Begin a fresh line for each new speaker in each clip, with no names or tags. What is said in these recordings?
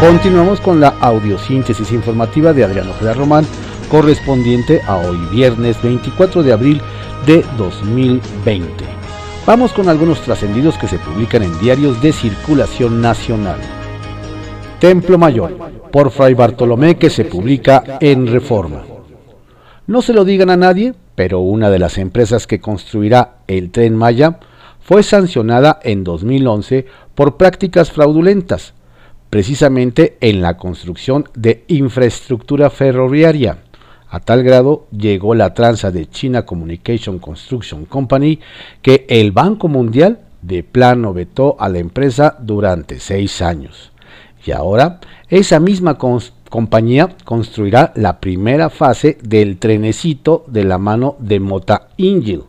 Continuamos con la audiosíntesis informativa de Adriano Ojeda Román, correspondiente a hoy viernes 24 de abril de 2020. Vamos con algunos trascendidos que se publican en diarios de circulación nacional. Templo Mayor, por Fray Bartolomé, que se publica en Reforma. No se lo digan a nadie, pero una de las empresas que construirá el tren Maya fue sancionada en 2011 por prácticas fraudulentas, precisamente en la construcción de infraestructura ferroviaria. A tal grado llegó la tranza de China Communication Construction Company que el Banco Mundial de plano vetó a la empresa durante seis años. Y ahora esa misma compañía construirá la primera fase del trenecito de la mano de Mota Ingil,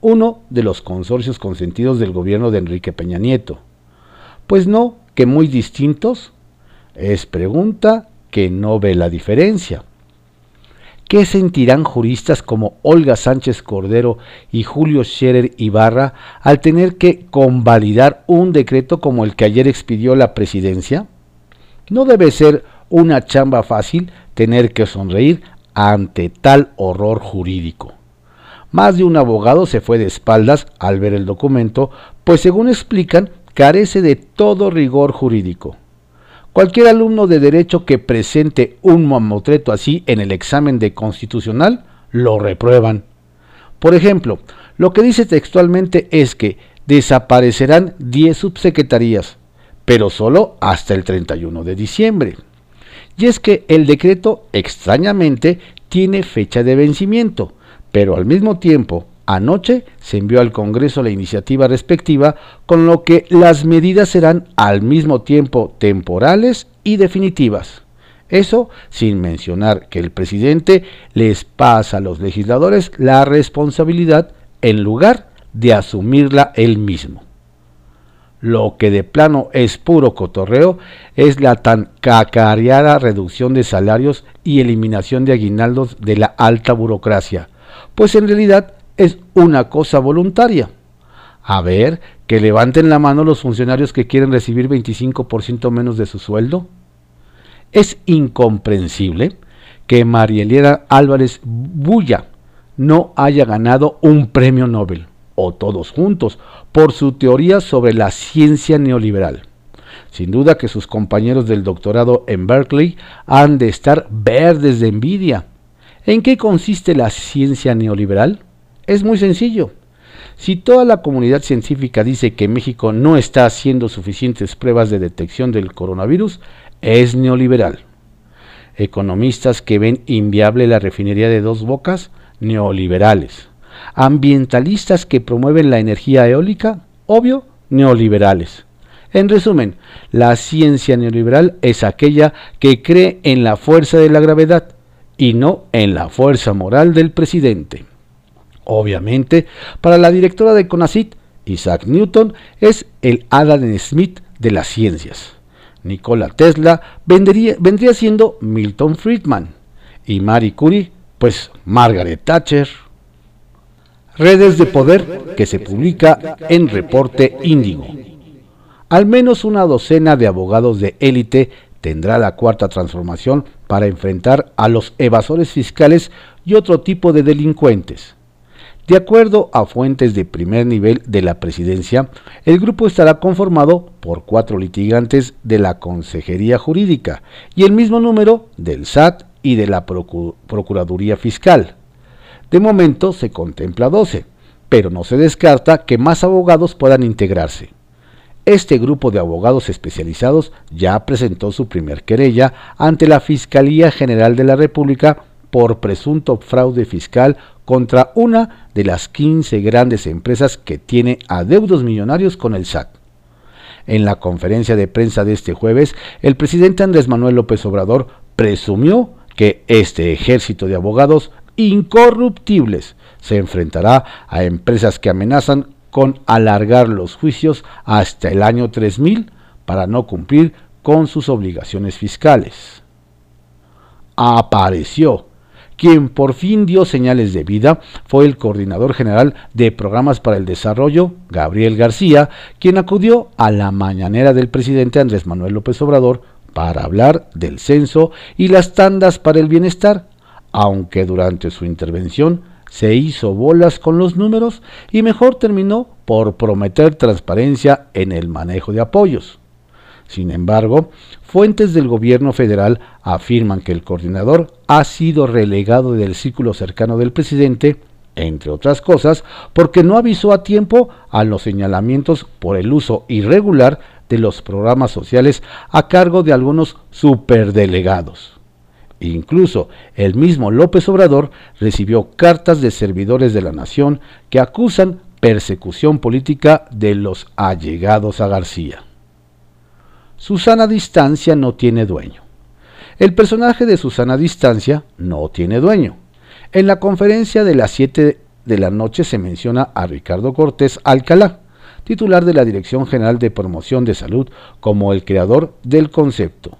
uno de los consorcios consentidos del gobierno de Enrique Peña Nieto. Pues no, que muy distintos. Es pregunta que no ve la diferencia. ¿Qué sentirán juristas como Olga Sánchez Cordero y Julio Scherer Ibarra al tener que convalidar un decreto como el que ayer expidió la presidencia? No debe ser una chamba fácil tener que sonreír ante tal horror jurídico. Más de un abogado se fue de espaldas al ver el documento, pues según explican, carece de todo rigor jurídico. Cualquier alumno de derecho que presente un mamotreto así en el examen de constitucional, lo reprueban. Por ejemplo, lo que dice textualmente es que desaparecerán 10 subsecretarías, pero solo hasta el 31 de diciembre. Y es que el decreto, extrañamente, tiene fecha de vencimiento, pero al mismo tiempo, anoche se envió al Congreso la iniciativa respectiva, con lo que las medidas serán al mismo tiempo temporales y definitivas. Eso sin mencionar que el presidente les pasa a los legisladores la responsabilidad en lugar de asumirla él mismo. Lo que de plano es puro cotorreo es la tan cacareada reducción de salarios y eliminación de aguinaldos de la alta burocracia, pues en realidad es una cosa voluntaria. A ver, que levanten la mano los funcionarios que quieren recibir 25% menos de su sueldo. Es incomprensible que Marielera Álvarez Bulla no haya ganado un premio Nobel o todos juntos, por su teoría sobre la ciencia neoliberal. Sin duda que sus compañeros del doctorado en Berkeley han de estar verdes de envidia. ¿En qué consiste la ciencia neoliberal? Es muy sencillo. Si toda la comunidad científica dice que México no está haciendo suficientes pruebas de detección del coronavirus, es neoliberal. Economistas que ven inviable la refinería de dos bocas, neoliberales ambientalistas que promueven la energía eólica, obvio, neoliberales. En resumen, la ciencia neoliberal es aquella que cree en la fuerza de la gravedad y no en la fuerza moral del presidente. Obviamente, para la directora de CONACIT, Isaac Newton es el Adam Smith de las ciencias. Nikola Tesla vendría, vendría siendo Milton Friedman y Marie Curie, pues Margaret Thatcher. Redes de Poder que se publica en Reporte Índigo. Al menos una docena de abogados de élite tendrá la cuarta transformación para enfrentar a los evasores fiscales y otro tipo de delincuentes. De acuerdo a fuentes de primer nivel de la presidencia, el grupo estará conformado por cuatro litigantes de la Consejería Jurídica y el mismo número del SAT y de la Procuraduría Fiscal. De momento se contempla 12, pero no se descarta que más abogados puedan integrarse. Este grupo de abogados especializados ya presentó su primer querella ante la Fiscalía General de la República por presunto fraude fiscal contra una de las 15 grandes empresas que tiene adeudos millonarios con el SAT. En la conferencia de prensa de este jueves, el presidente Andrés Manuel López Obrador presumió que este ejército de abogados incorruptibles. Se enfrentará a empresas que amenazan con alargar los juicios hasta el año 3000 para no cumplir con sus obligaciones fiscales. Apareció. Quien por fin dio señales de vida fue el coordinador general de programas para el desarrollo, Gabriel García, quien acudió a la mañanera del presidente Andrés Manuel López Obrador para hablar del censo y las tandas para el bienestar, aunque durante su intervención se hizo bolas con los números y mejor terminó por prometer transparencia en el manejo de apoyos. Sin embargo, fuentes del gobierno federal afirman que el coordinador ha sido relegado del círculo cercano del presidente, entre otras cosas, porque no avisó a tiempo a los señalamientos por el uso irregular de los programas sociales a cargo de algunos superdelegados. Incluso el mismo López Obrador recibió cartas de servidores de la nación que acusan persecución política de los allegados a García. Susana Distancia no tiene dueño. El personaje de Susana Distancia no tiene dueño. En la conferencia de las 7 de la noche se menciona a Ricardo Cortés Alcalá, titular de la Dirección General de Promoción de Salud, como el creador del concepto.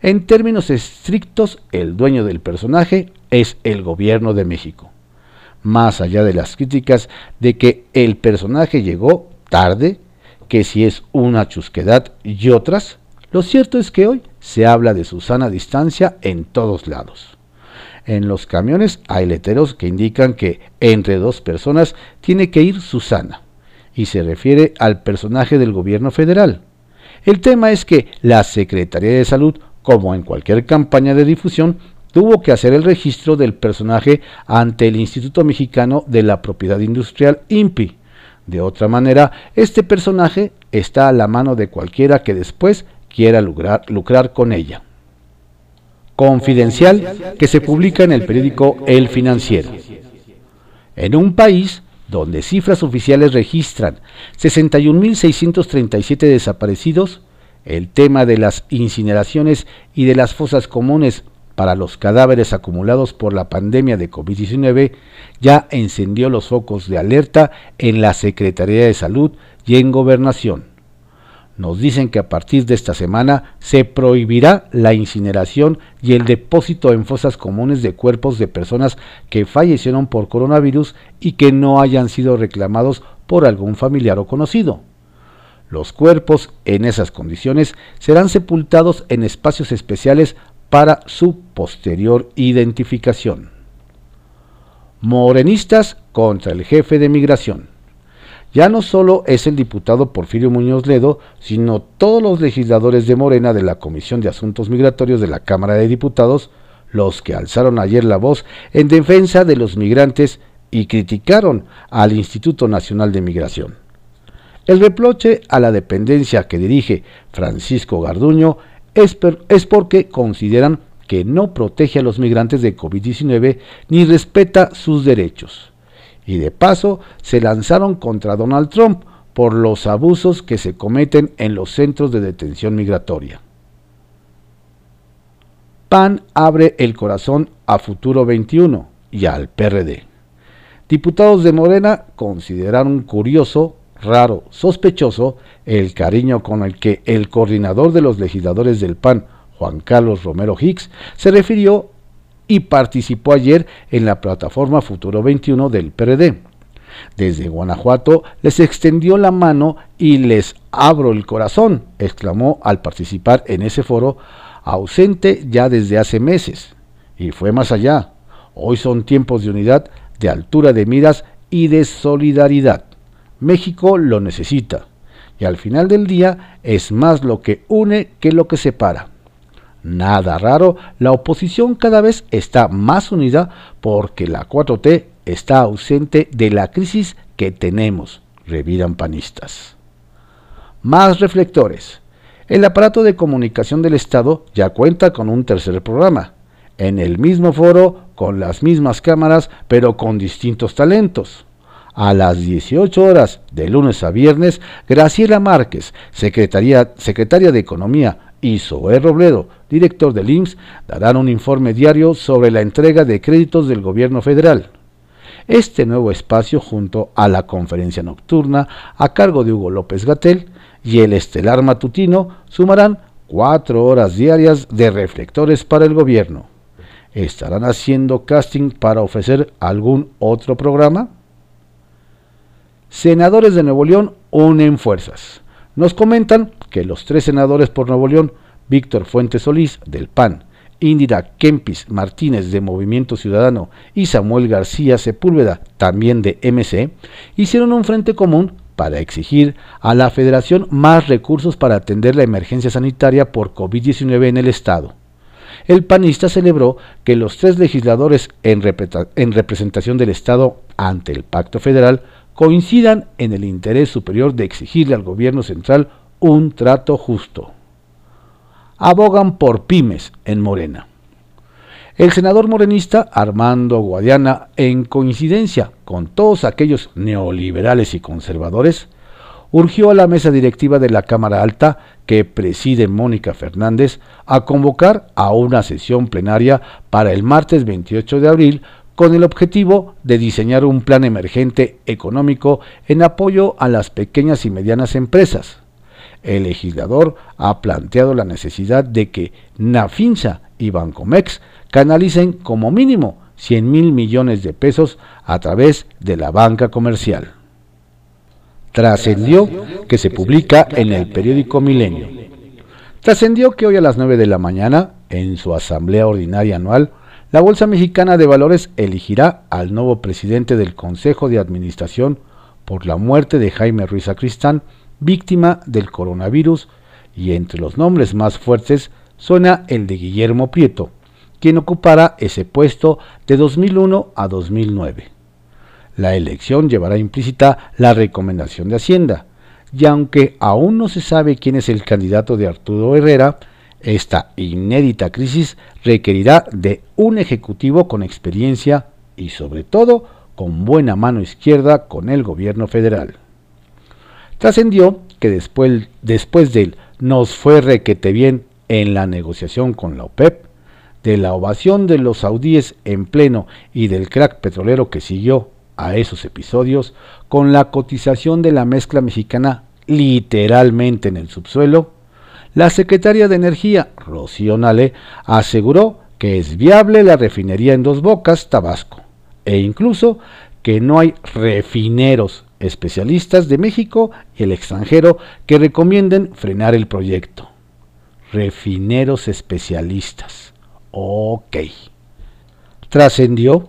En términos estrictos, el dueño del personaje es el gobierno de México. Más allá de las críticas de que el personaje llegó tarde, que si es una chusquedad y otras, lo cierto es que hoy se habla de su sana distancia en todos lados. En los camiones hay letreros que indican que entre dos personas tiene que ir Susana, y se refiere al personaje del gobierno federal. El tema es que la Secretaría de Salud como en cualquier campaña de difusión, tuvo que hacer el registro del personaje ante el Instituto Mexicano de la Propiedad Industrial INPI. De otra manera, este personaje está a la mano de cualquiera que después quiera lucrar, lucrar con ella. Confidencial que se publica en el periódico El Financiero. En un país donde cifras oficiales registran 61.637 desaparecidos, el tema de las incineraciones y de las fosas comunes para los cadáveres acumulados por la pandemia de COVID-19 ya encendió los focos de alerta en la Secretaría de Salud y en Gobernación. Nos dicen que a partir de esta semana se prohibirá la incineración y el depósito en fosas comunes de cuerpos de personas que fallecieron por coronavirus y que no hayan sido reclamados por algún familiar o conocido. Los cuerpos en esas condiciones serán sepultados en espacios especiales para su posterior identificación. Morenistas contra el jefe de migración. Ya no solo es el diputado Porfirio Muñoz Ledo, sino todos los legisladores de Morena de la Comisión de Asuntos Migratorios de la Cámara de Diputados los que alzaron ayer la voz en defensa de los migrantes y criticaron al Instituto Nacional de Migración. El reproche a la dependencia que dirige Francisco Garduño es, porque consideran que no protege a los migrantes de COVID-19 ni respeta sus derechos. Y de paso se lanzaron contra Donald Trump por los abusos que se cometen en los centros de detención migratoria. PAN abre el corazón a Futuro 21 y al PRD. Diputados de Morena consideraron curioso raro, sospechoso el cariño con el que el coordinador de los legisladores del PAN, Juan Carlos Romero Hicks, se refirió y participó ayer en la plataforma Futuro 21 del PRD. Desde Guanajuato les extendió la mano y les abro el corazón, exclamó al participar en ese foro, ausente ya desde hace meses. Y fue más allá. Hoy son tiempos de unidad, de altura de miras y de solidaridad. México lo necesita y al final del día es más lo que une que lo que separa. Nada raro, la oposición cada vez está más unida porque la 4T está ausente de la crisis que tenemos, reviran panistas. Más reflectores. El aparato de comunicación del Estado ya cuenta con un tercer programa, en el mismo foro, con las mismas cámaras, pero con distintos talentos a las 18 horas de lunes a viernes, Graciela Márquez, secretaria, secretaria de Economía, y Zoé Robledo, director del IMSS, darán un informe diario sobre la entrega de créditos del gobierno federal. Este nuevo espacio, junto a la conferencia nocturna a cargo de Hugo López Gatel y el estelar matutino, sumarán cuatro horas diarias de reflectores para el gobierno. ¿Estarán haciendo casting para ofrecer algún otro programa? Senadores de Nuevo León unen fuerzas. Nos comentan que los tres senadores por Nuevo León, Víctor Fuentes Solís, del PAN, Indira Kempis Martínez de Movimiento Ciudadano y Samuel García Sepúlveda, también de MC, hicieron un frente común para exigir a la Federación más recursos para atender la emergencia sanitaria por COVID-19 en el Estado. El panista celebró que los tres legisladores en, representación del Estado ante el Pacto Federal coincidan en el interés superior de exigirle al gobierno central un trato justo abogan por pymes en Morena. El senador morenista Armando Guadiana, en coincidencia con todos aquellos neoliberales y conservadores, urgió a la mesa directiva de la Cámara Alta, que preside Mónica Fernández, a convocar a una sesión plenaria para el martes 28 de abril con el objetivo de diseñar un plan emergente económico en apoyo a las pequeñas y medianas empresas el legislador ha planteado la necesidad de que Nafinsa y Bancomex canalicen como mínimo 100 mil millones de pesos a través de la banca comercial. Trascendió que se publica en el periódico Milenio. Trascendió que hoy a las 9 de la mañana, en su asamblea ordinaria anual, la Bolsa Mexicana de Valores elegirá al nuevo presidente del Consejo de Administración por la muerte de Jaime Ruiz Sacristán víctima del coronavirus, y entre los nombres más fuertes suena el de Guillermo Prieto, quien ocupara ese puesto de 2001 a 2009. La elección llevará implícita la recomendación de Hacienda, y aunque aún no se sabe quién es el candidato de Arturo Herrera, esta inédita crisis requerirá de un ejecutivo con experiencia y sobre todo con buena mano izquierda con el gobierno federal. Trascendió que después, después del nos fue requete bien en la negociación con la OPEP, de la ovación de los saudíes en pleno y del crack petrolero que siguió a esos episodios, con la cotización de la mezcla mexicana literalmente en el subsuelo, la secretaria de Energía, Rocío Nale, aseguró que es viable la refinería en Dos Bocas, Tabasco, e incluso que no hay refineros especialistas de México y el extranjero que recomienden frenar el proyecto. Refineros especialistas. Ok. Trascendió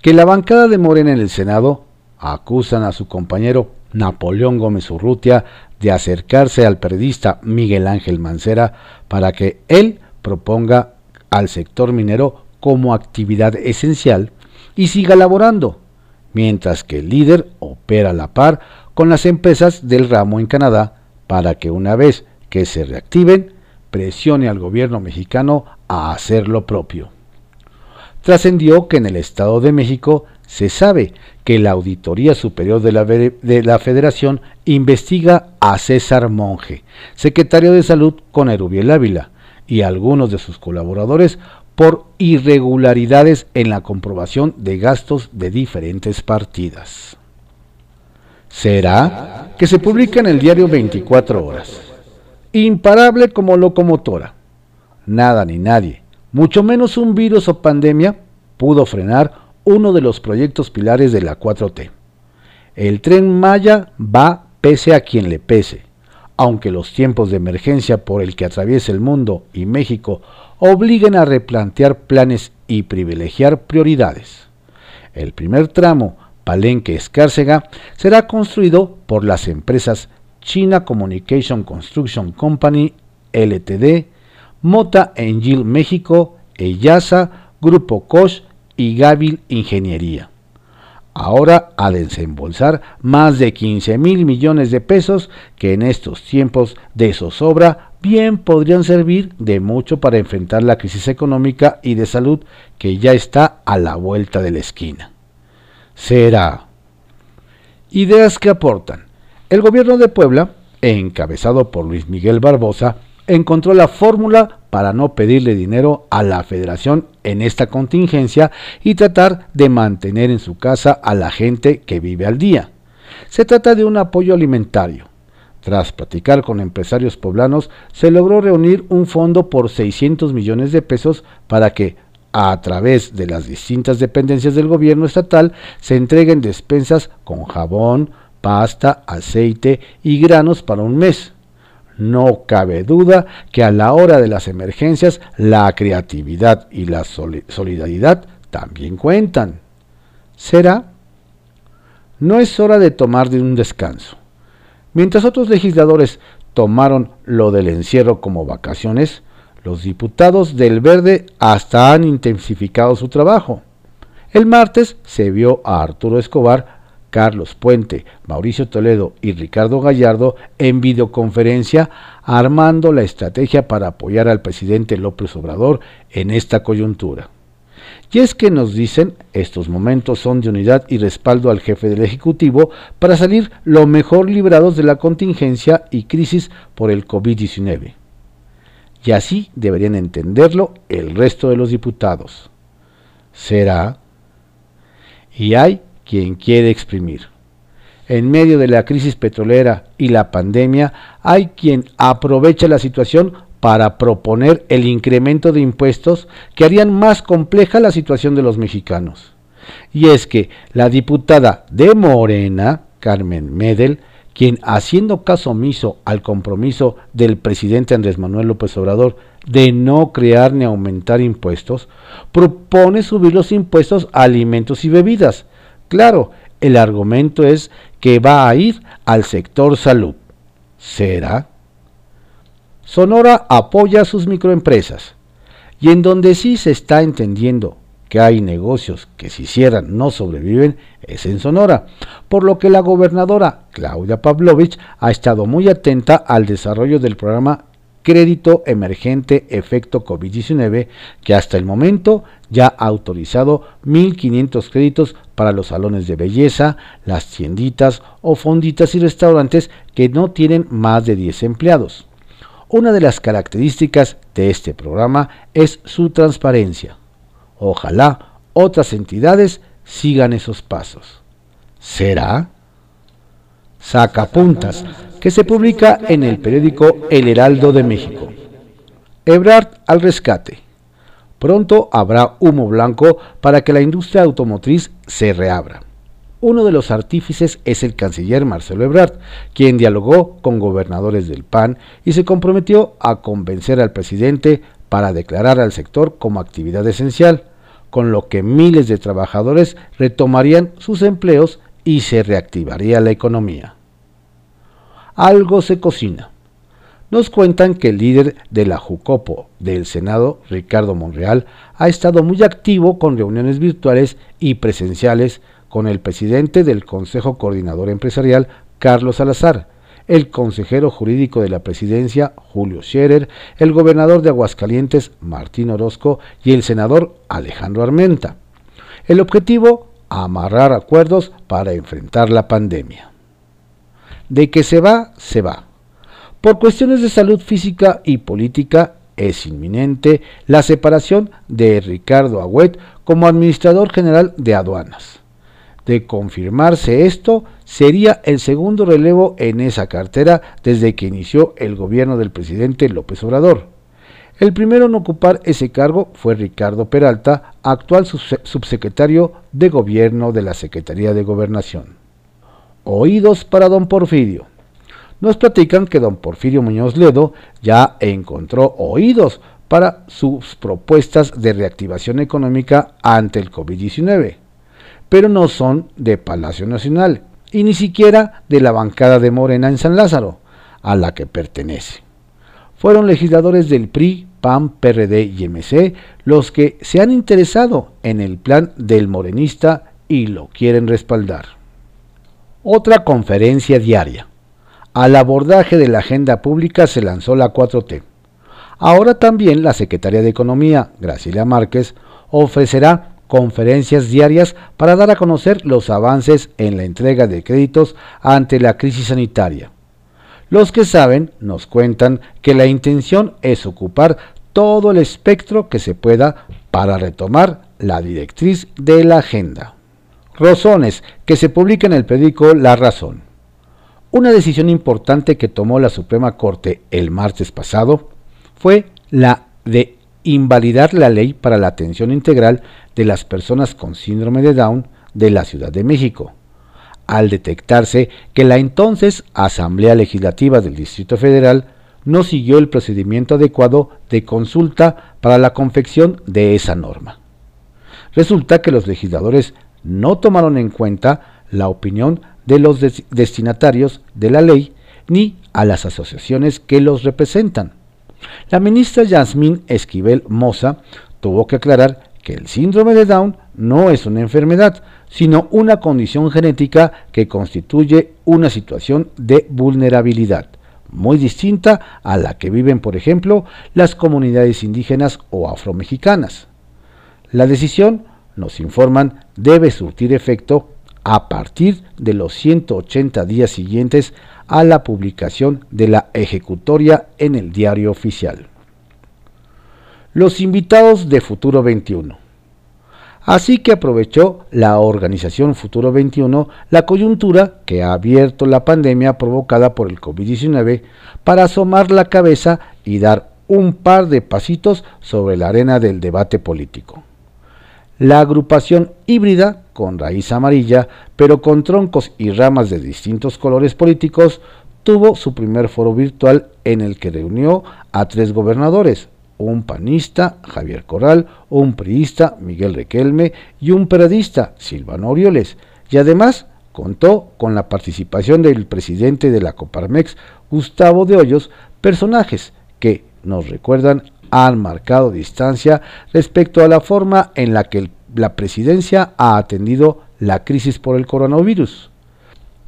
que la bancada de Morena en el Senado acusan a su compañero Napoleón Gómez Urrutia de acercarse al periodista Miguel Ángel Mancera para que él proponga al sector minero como actividad esencial y siga laborando mientras que el líder opera a la par con las empresas del ramo en Canadá para que una vez que se reactiven, presione al gobierno mexicano a hacer lo propio. Trascendió que en el Estado de México se sabe que la Auditoría Superior de la, de la, Federación investiga a César Monge, secretario de Salud con Erubiel Ávila, y algunos de sus colaboradores por irregularidades en la comprobación de gastos de diferentes partidas. Será que se publica en el diario 24 horas. Imparable como locomotora. Nada ni nadie, mucho menos un virus o pandemia, pudo frenar uno de los proyectos pilares de la 4T. El tren Maya va pese a quien le pese, aunque los tiempos de emergencia por el que atraviesa el mundo y México obliguen a replantear planes y privilegiar prioridades. El primer tramo, Palenque-Escárcega, será construido por las empresas China Communication Construction Company, LTD, Mota Engil México, Eyasa, Grupo Koch y Gavil Ingeniería ahora a desembolsar más de 15 mil millones de pesos que en estos tiempos de zozobra bien podrían servir de mucho para enfrentar la crisis económica y de salud que ya está a la vuelta de la esquina. Será. Ideas que aportan. El gobierno de Puebla, encabezado por Luis Miguel Barbosa, encontró la fórmula para no pedirle dinero a la federación en esta contingencia y tratar de mantener en su casa a la gente que vive al día. Se trata de un apoyo alimentario. Tras platicar con empresarios poblanos, se logró reunir un fondo por 600 millones de pesos para que, a través de las distintas dependencias del gobierno estatal, se entreguen despensas con jabón, pasta, aceite y granos para un mes no cabe duda que a la hora de las emergencias la creatividad y la solidaridad también cuentan. ¿Será? No es hora de tomar de un descanso. Mientras otros legisladores tomaron lo del encierro como vacaciones, los diputados del Verde hasta han intensificado su trabajo. El martes se vio a Arturo Escobar Carlos Puente, Mauricio Toledo y Ricardo Gallardo en videoconferencia armando la estrategia para apoyar al presidente López Obrador en esta coyuntura. Y es que nos dicen, estos momentos son de unidad y respaldo al jefe del Ejecutivo para salir lo mejor librados de la contingencia y crisis por el COVID-19. Y así deberían entenderlo el resto de los diputados. ¿Será? Y hay quien quiere exprimir. En medio de la crisis petrolera y la pandemia, hay quien aprovecha la situación para proponer el incremento de impuestos que harían más compleja la situación de los mexicanos. Y es que la diputada de Morena, Carmen Medel, quien haciendo caso omiso al compromiso del presidente Andrés Manuel López Obrador de no crear ni aumentar impuestos, propone subir los impuestos a alimentos y bebidas, Claro, el argumento es que va a ir al sector salud. ¿Será? Sonora apoya a sus microempresas y en donde sí se está entendiendo que hay negocios que si cierran no sobreviven es en Sonora, por lo que la gobernadora Claudia Pavlovich ha estado muy atenta al desarrollo del programa Crédito Emergente Efecto COVID-19, que hasta el momento ya ha autorizado 1.500 créditos para los salones de belleza, las tienditas o fonditas y restaurantes que no tienen más de 10 empleados. Una de las características de este programa es su transparencia. Ojalá otras entidades sigan esos pasos. ¿Será? Sacapuntas, que se publica en el periódico El Heraldo de México. Ebrard al rescate. Pronto habrá humo blanco para que la industria automotriz se reabra. Uno de los artífices es el canciller Marcelo Ebrard, quien dialogó con gobernadores del PAN y se comprometió a convencer al presidente para declarar al sector como actividad esencial, con lo que miles de trabajadores retomarían sus empleos y se reactivaría la economía. Algo se cocina. Nos cuentan que el líder de la Jucopo del Senado, Ricardo Monreal, ha estado muy activo con reuniones virtuales y presenciales con el presidente del Consejo Coordinador Empresarial, Carlos Salazar, el consejero jurídico de la presidencia, Julio Scherer, el gobernador de Aguascalientes, Martín Orozco, y el senador Alejandro Armenta. El objetivo, amarrar acuerdos para enfrentar la pandemia. De que se va, se va. Por cuestiones de salud física y política, es inminente la separación de Ricardo Agüet como administrador general de aduanas. De confirmarse esto, sería el segundo relevo en esa cartera desde que inició el gobierno del presidente López Obrador. El primero en ocupar ese cargo fue Ricardo Peralta, actual subsecretario de Gobierno de la Secretaría de Gobernación. Oídos para don Porfirio. Nos platican que don Porfirio Muñoz Ledo ya encontró oídos para sus propuestas de reactivación económica ante el COVID-19, pero no son de Palacio Nacional y ni siquiera de la bancada de Morena en San Lázaro, a la que pertenece. Fueron legisladores del PRI, PAN, PRD y MC los que se han interesado en el plan del morenista y lo quieren respaldar. Otra conferencia diaria. Al abordaje de la agenda pública se lanzó la 4T. Ahora también la Secretaría de Economía, Graciela Márquez, ofrecerá conferencias diarias para dar a conocer los avances en la entrega de créditos ante la crisis sanitaria. Los que saben nos cuentan que la intención es ocupar todo el espectro que se pueda para retomar la directriz de la agenda. Razones que se publica en el periódico La Razón. Una decisión importante que tomó la Suprema Corte el martes pasado fue la de invalidar la ley para la atención integral de las personas con síndrome de Down de la Ciudad de México, al detectarse que la entonces Asamblea Legislativa del Distrito Federal no siguió el procedimiento adecuado de consulta para la confección de esa norma. Resulta que los legisladores no tomaron en cuenta la opinión de los destinatarios de la ley ni a las asociaciones que los representan. La ministra Yasmín Esquivel Moza tuvo que aclarar que el síndrome de Down no es una enfermedad, sino una condición genética que constituye una situación de vulnerabilidad, muy distinta a la que viven, por ejemplo, las comunidades indígenas o afromexicanas. La decisión, nos informan, debe surtir efecto a partir de los 180 días siguientes a la publicación de la ejecutoria en el diario oficial. Los invitados de Futuro 21. Así que aprovechó la organización Futuro 21 la coyuntura que ha abierto la pandemia provocada por el COVID-19 para asomar la cabeza y dar un par de pasitos sobre la arena del debate político. La agrupación híbrida, con raíz amarilla, pero con troncos y ramas de distintos colores políticos, tuvo su primer foro virtual en el que reunió a tres gobernadores, un panista, Javier Corral, un priista, Miguel Requelme, y un periodista, Silvano Orioles, y además contó con la participación del presidente de la Coparmex, Gustavo de Hoyos, personajes que nos recuerdan han marcado distancia respecto a la forma en la que la presidencia ha atendido la crisis por el coronavirus.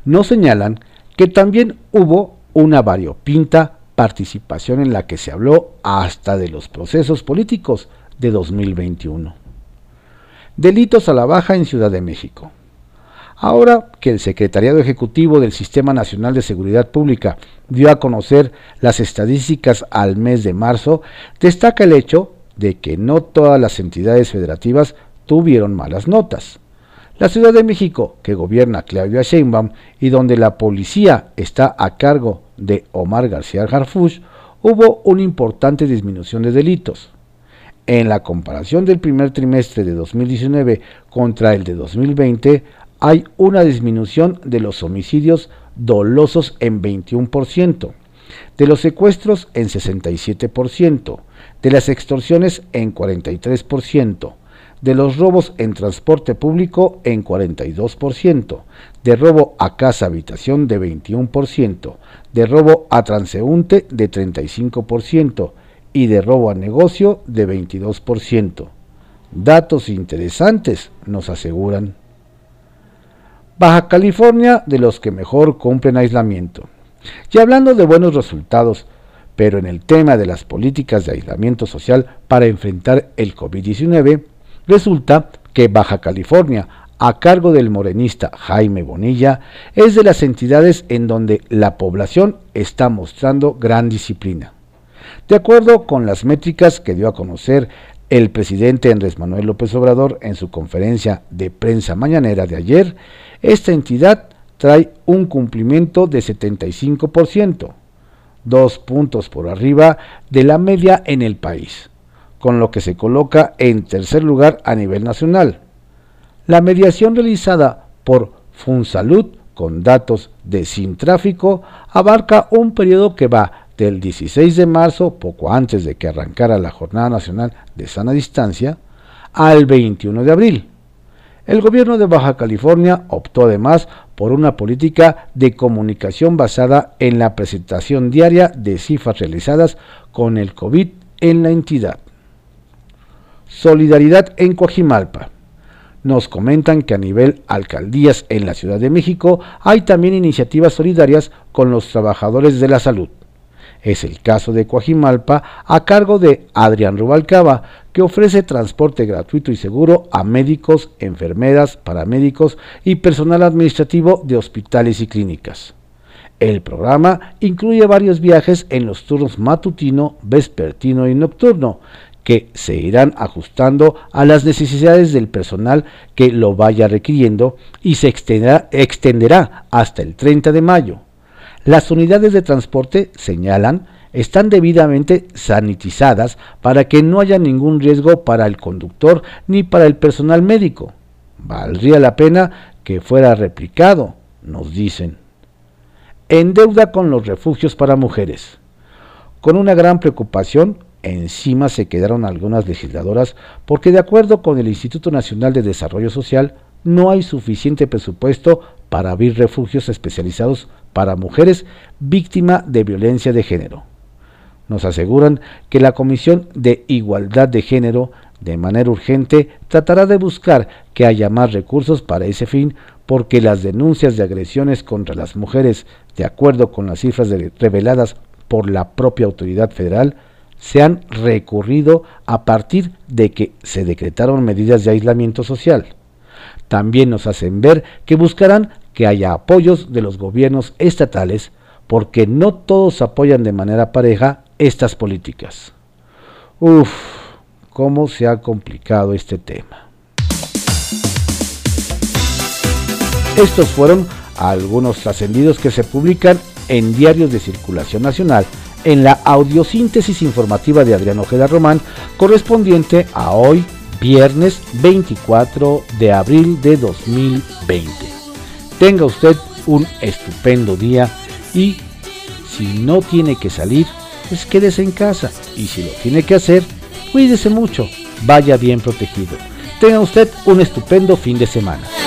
Nos señalan que también hubo una variopinta participación en la que se habló hasta de los procesos políticos de 2021. Delitos a la baja en Ciudad de México. Ahora que el Secretariado Ejecutivo del Sistema Nacional de Seguridad Pública dio a conocer las estadísticas al mes de marzo, destaca el hecho de que no todas las entidades federativas tuvieron malas notas. La Ciudad de México, que gobierna Claudia Sheinbaum y donde la policía está a cargo de Omar García Harfuch, hubo una importante disminución de delitos. En la comparación del primer trimestre de 2019 contra el de 2020, hay una disminución de los homicidios dolosos en 21%, de los secuestros en 67%, de las extorsiones en 43%, de los robos en transporte público en 42%, de robo a casa habitación de 21%, de robo a transeúnte de 35% y de robo a negocio de 22%. Datos interesantes, nos aseguran. Baja California de los que mejor cumplen aislamiento. Y hablando de buenos resultados, pero en el tema de las políticas de aislamiento social para enfrentar el COVID-19, resulta que Baja California, a cargo del morenista Jaime Bonilla, es de las entidades en donde la población está mostrando gran disciplina. De acuerdo con las métricas que dio a conocer el presidente Andrés Manuel López Obrador en su conferencia de prensa mañanera de ayer, esta entidad trae un cumplimiento de 75%, dos puntos por arriba de la media en el país, con lo que se coloca en tercer lugar a nivel nacional. La mediación realizada por Funsalud con datos de Sin Tráfico abarca un periodo que va del 16 de marzo, poco antes de que arrancara la Jornada Nacional de Sana Distancia, al 21 de abril. El gobierno de Baja California optó además por una política de comunicación basada en la presentación diaria de cifras realizadas con el COVID en la entidad. Solidaridad en Coajimalpa. Nos comentan que a nivel alcaldías en la Ciudad de México hay también iniciativas solidarias con los trabajadores de la salud. Es el caso de Coajimalpa a cargo de Adrián Rubalcaba, que ofrece transporte gratuito y seguro a médicos, enfermeras, paramédicos y personal administrativo de hospitales y clínicas. El programa incluye varios viajes en los turnos matutino, vespertino y nocturno, que se irán ajustando a las necesidades del personal que lo vaya requiriendo y se extenderá, extenderá hasta el 30 de mayo. Las unidades de transporte, señalan, están debidamente sanitizadas para que no haya ningún riesgo para el conductor ni para el personal médico. Valdría la pena que fuera replicado, nos dicen. En deuda con los refugios para mujeres. Con una gran preocupación, encima se quedaron algunas legisladoras porque de acuerdo con el Instituto Nacional de Desarrollo Social, no hay suficiente presupuesto para abrir refugios especializados para mujeres víctimas de violencia de género. Nos aseguran que la Comisión de Igualdad de Género, de manera urgente, tratará de buscar que haya más recursos para ese fin, porque las denuncias de agresiones contra las mujeres, de acuerdo con las cifras reveladas por la propia autoridad federal, se han recurrido a partir de que se decretaron medidas de aislamiento social. También nos hacen ver que buscarán que haya apoyos de los gobiernos estatales porque no todos apoyan de manera pareja estas políticas. Uf, cómo se ha complicado este tema. Estos fueron algunos trascendidos que se publican en diarios de circulación nacional en la audiosíntesis informativa de Adrián Ojeda Román correspondiente a hoy, viernes 24 de abril de 2020. Tenga usted un estupendo día y si no tiene que salir, pues quédese en casa y si lo tiene que hacer, cuídese mucho, vaya bien protegido. Tenga usted un estupendo fin de semana.